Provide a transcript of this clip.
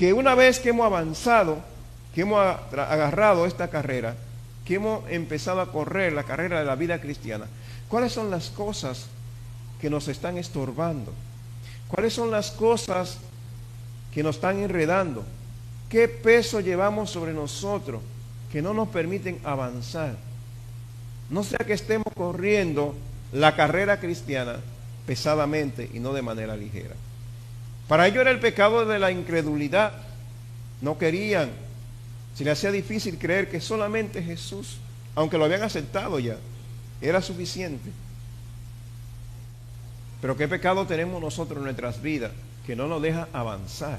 Que una vez que hemos avanzado, que hemos agarrado esta carrera, que hemos empezado a correr la carrera de la vida cristiana, ¿cuáles son las cosas que nos están estorbando? ¿Cuáles son las cosas que nos están enredando? ¿Qué peso llevamos sobre nosotros que no nos permiten avanzar? No sea que estemos corriendo la carrera cristiana pesadamente y no de manera ligera. Para ellos era el pecado de la incredulidad. No querían, se les hacía difícil creer que solamente Jesús, aunque lo habían aceptado ya, era suficiente. Pero qué pecado tenemos nosotros en nuestras vidas que no nos deja avanzar.